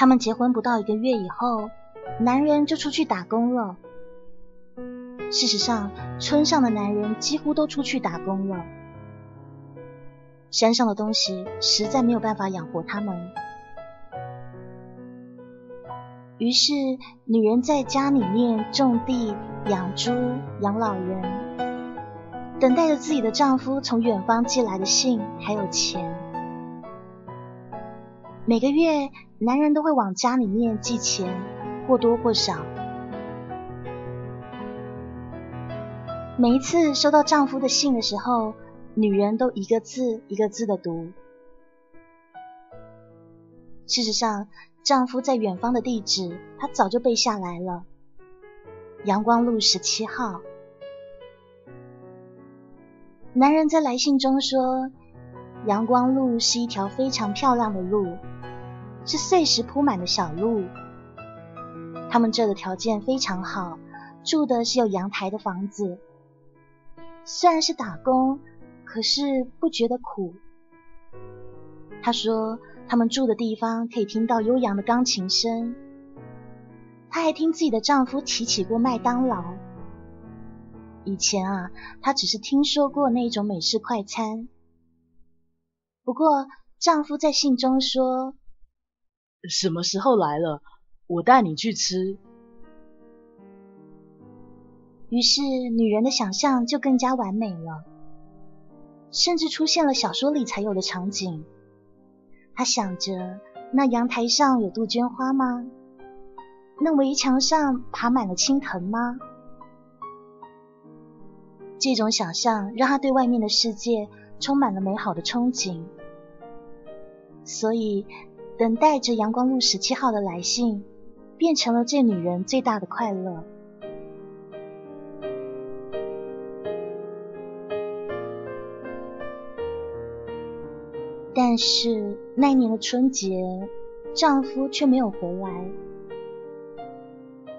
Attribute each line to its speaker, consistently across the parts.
Speaker 1: 他们结婚不到一个月以后，男人就出去打工了。事实上，村上的男人几乎都出去打工了。山上的东西实在没有办法养活他们，于是女人在家里面种地、养猪、养老人，等待着自己的丈夫从远方寄来的信还有钱。每个月，男人都会往家里面寄钱，或多或少。每一次收到丈夫的信的时候，女人都一个字一个字的读。事实上，丈夫在远方的地址，她早就背下来了。阳光路十七号。男人在来信中说，阳光路是一条非常漂亮的路。是碎石铺满的小路。他们这的条件非常好，住的是有阳台的房子。虽然是打工，可是不觉得苦。他说，他们住的地方可以听到悠扬的钢琴声。她还听自己的丈夫提起过麦当劳。以前啊，她只是听说过那种美式快餐。不过，丈夫在信中说。
Speaker 2: 什么时候来了？我带你去吃。
Speaker 1: 于是，女人的想象就更加完美了，甚至出现了小说里才有的场景。她想着：那阳台上有杜鹃花吗？那围墙上爬满了青藤吗？这种想象让她对外面的世界充满了美好的憧憬。所以。等待着阳光路十七号的来信，变成了这女人最大的快乐。但是那年的春节，丈夫却没有回来。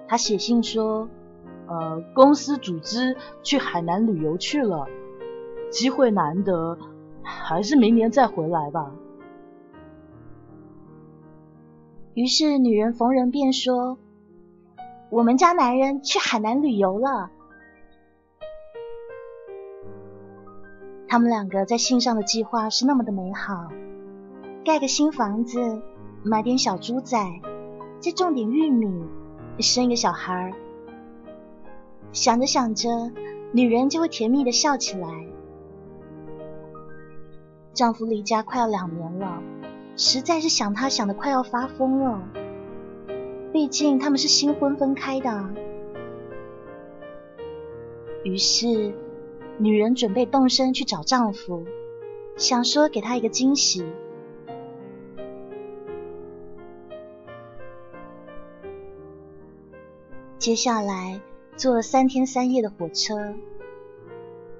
Speaker 2: 他写信说：“呃，公司组织去海南旅游去了，机会难得，还是明年再回来吧。”
Speaker 1: 于是女人逢人便说：“我们家男人去海南旅游了。”他们两个在信上的计划是那么的美好：盖个新房子，买点小猪仔，再种点玉米，生一个小孩儿。想着想着，女人就会甜蜜的笑起来。丈夫离家快要两年了。实在是想他想的快要发疯了，毕竟他们是新婚分开的。于是，女人准备动身去找丈夫，想说给他一个惊喜。接下来，坐了三天三夜的火车，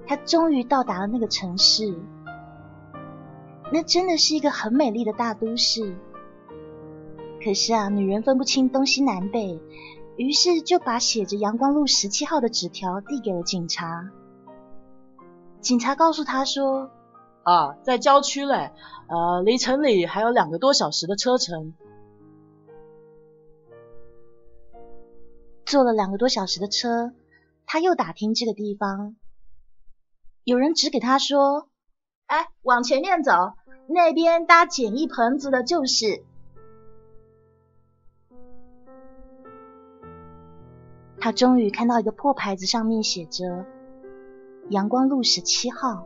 Speaker 1: 她终于到达了那个城市。那真的是一个很美丽的大都市，可是啊，女人分不清东西南北，于是就把写着阳光路十七号的纸条递给了警察。警察告诉他说：“
Speaker 2: 啊，在郊区嘞，呃，离城里还有两个多小时的车程。”
Speaker 1: 坐了两个多小时的车，他又打听这个地方，有人指给他说：“哎，往前面走。”那边搭简易棚子的就是。他终于看到一个破牌子，上面写着“阳光路十七号”。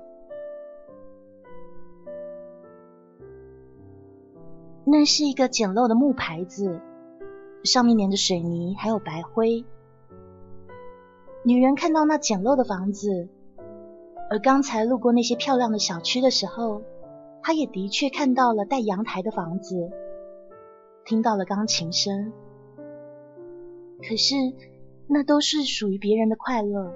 Speaker 1: 那是一个简陋的木牌子，上面粘着水泥，还有白灰。女人看到那简陋的房子，而刚才路过那些漂亮的小区的时候。他也的确看到了带阳台的房子，听到了钢琴声，可是那都是属于别人的快乐。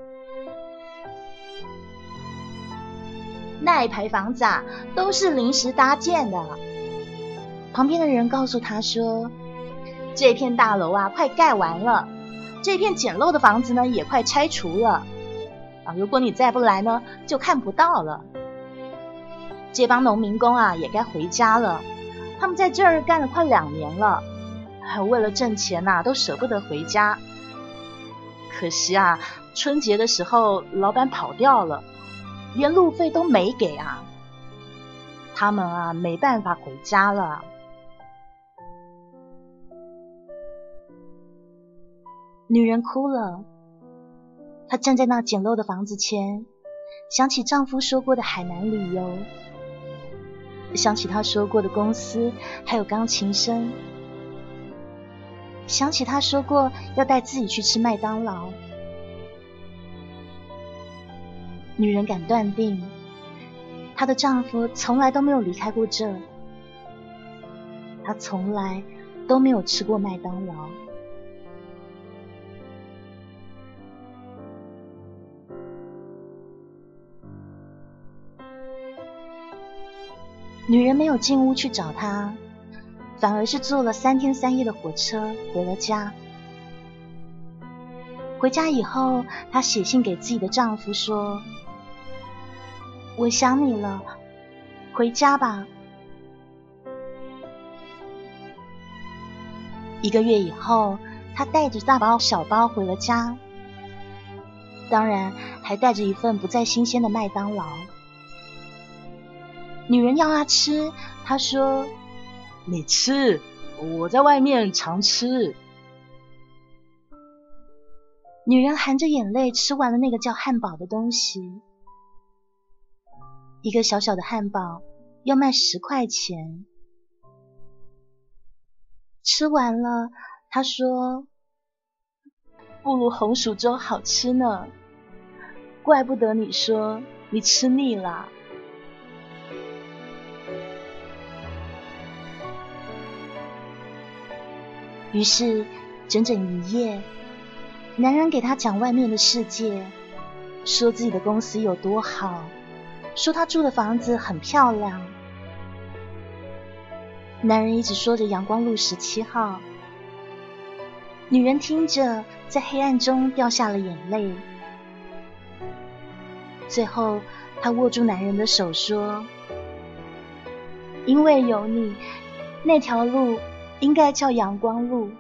Speaker 1: 那一排房子啊，都是临时搭建的。旁边的人告诉他说：“这片大楼啊，快盖完了；这片简陋的房子呢，也快拆除了。啊，如果你再不来呢，就看不到了。这帮农民工啊，也该回家了。他们在这儿干了快两年了，为了挣钱呐，都舍不得回家。可惜啊，春节的时候，老板跑掉了。”连路费都没给啊！他们啊，没办法回家了。女人哭了，她站在那简陋的房子前，想起丈夫说过的海南旅游，想起他说过的公司，还有钢琴声，想起他说过要带自己去吃麦当劳。女人敢断定，她的丈夫从来都没有离开过这，他从来都没有吃过麦当劳。女人没有进屋去找他，反而是坐了三天三夜的火车回了家。回家以后，她写信给自己的丈夫说。我想你了，回家吧。一个月以后，她带着大包小包回了家，当然还带着一份不再新鲜的麦当劳。女人要他吃，他说：“
Speaker 2: 你吃，我在外面常吃。”
Speaker 1: 女人含着眼泪吃完了那个叫汉堡的东西。一个小小的汉堡要卖十块钱，吃完了，他说：“不如红薯粥好吃呢。”怪不得你说你吃腻了。于是，整整一夜，男人给她讲外面的世界，说自己的公司有多好。说他住的房子很漂亮。男人一直说着阳光路十七号，女人听着，在黑暗中掉下了眼泪。最后，她握住男人的手说：“因为有你，那条路应该叫阳光路。”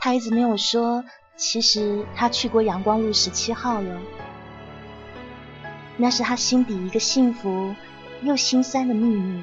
Speaker 1: 他一直没有说，其实他去过阳光路十七号了。那是他心底一个幸福又心酸的秘密。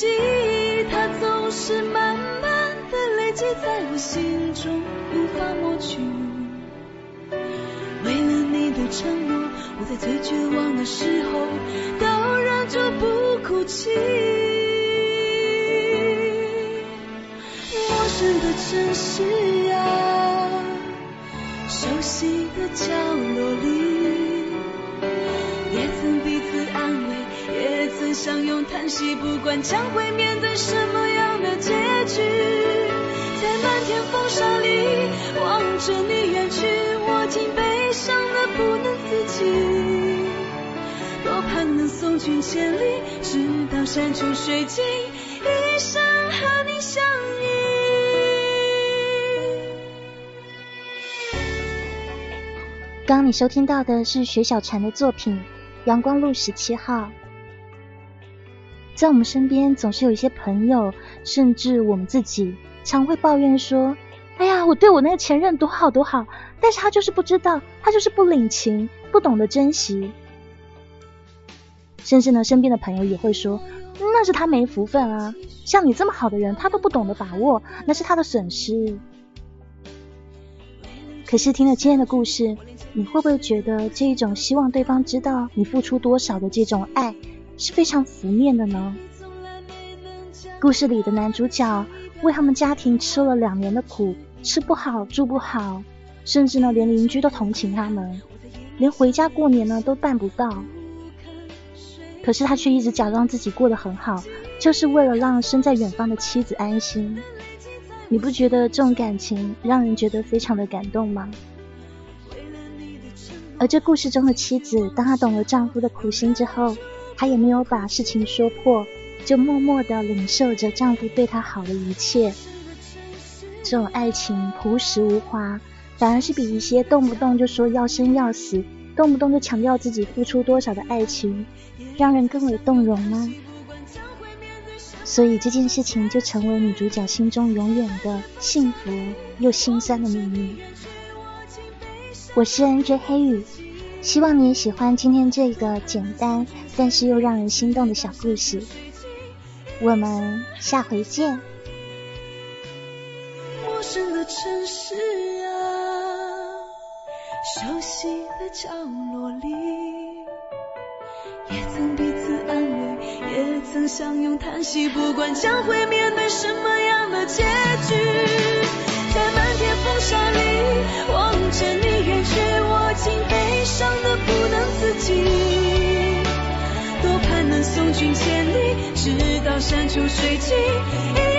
Speaker 1: 记忆它总是慢慢的累积在我心中，无法抹去。为了你的承诺，我在最绝望的时候都忍住不哭泣。陌生的城市啊，熟悉的角落里，
Speaker 3: 相拥叹息，不管将会面对什么样的结局。在漫天风沙里望着你远去，我竟悲伤的不能自己。多盼能送君千里，直到山穷水尽，一生和你相依。
Speaker 1: 刚刚你收听到的是雪小禅的作品《阳光路十七号》。在我们身边，总是有一些朋友，甚至我们自己，常会抱怨说：“哎呀，我对我那个前任多好多好，但是他就是不知道，他就是不领情，不懂得珍惜。”甚至呢，身边的朋友也会说：“那是他没福分啊，像你这么好的人，他都不懂得把握，那是他的损失。”可是听了今天的故事，你会不会觉得这一种希望对方知道你付出多少的这种爱是非常浮面的呢？故事里的男主角为他们家庭吃了两年的苦，吃不好住不好，甚至呢连邻居都同情他们，连回家过年呢都办不到。可是他却一直假装自己过得很好，就是为了让身在远方的妻子安心。你不觉得这种感情让人觉得非常的感动吗？而这故事中的妻子，当她懂了丈夫的苦心之后，她也没有把事情说破，就默默的忍受着丈夫对她好的一切。这种爱情朴实无华，反而是比一些动不动就说要生要死、动不动就强调自己付出多少的爱情，让人更为动容吗？所以这件事情就成为女主角心中永远的幸福又心酸的秘密。我是 NJ 黑羽，希望你也喜欢今天这个简单但是又让人心动的小故事。我们下回见。
Speaker 3: 陌生的城市啊，熟悉的角落里，也曾彼此安慰，也曾相拥叹息，不管将会面对什么样的结局，在漫天风沙里望着你远去，我竟悲伤的不能自己。多盼能送君千里，直到山穷水尽。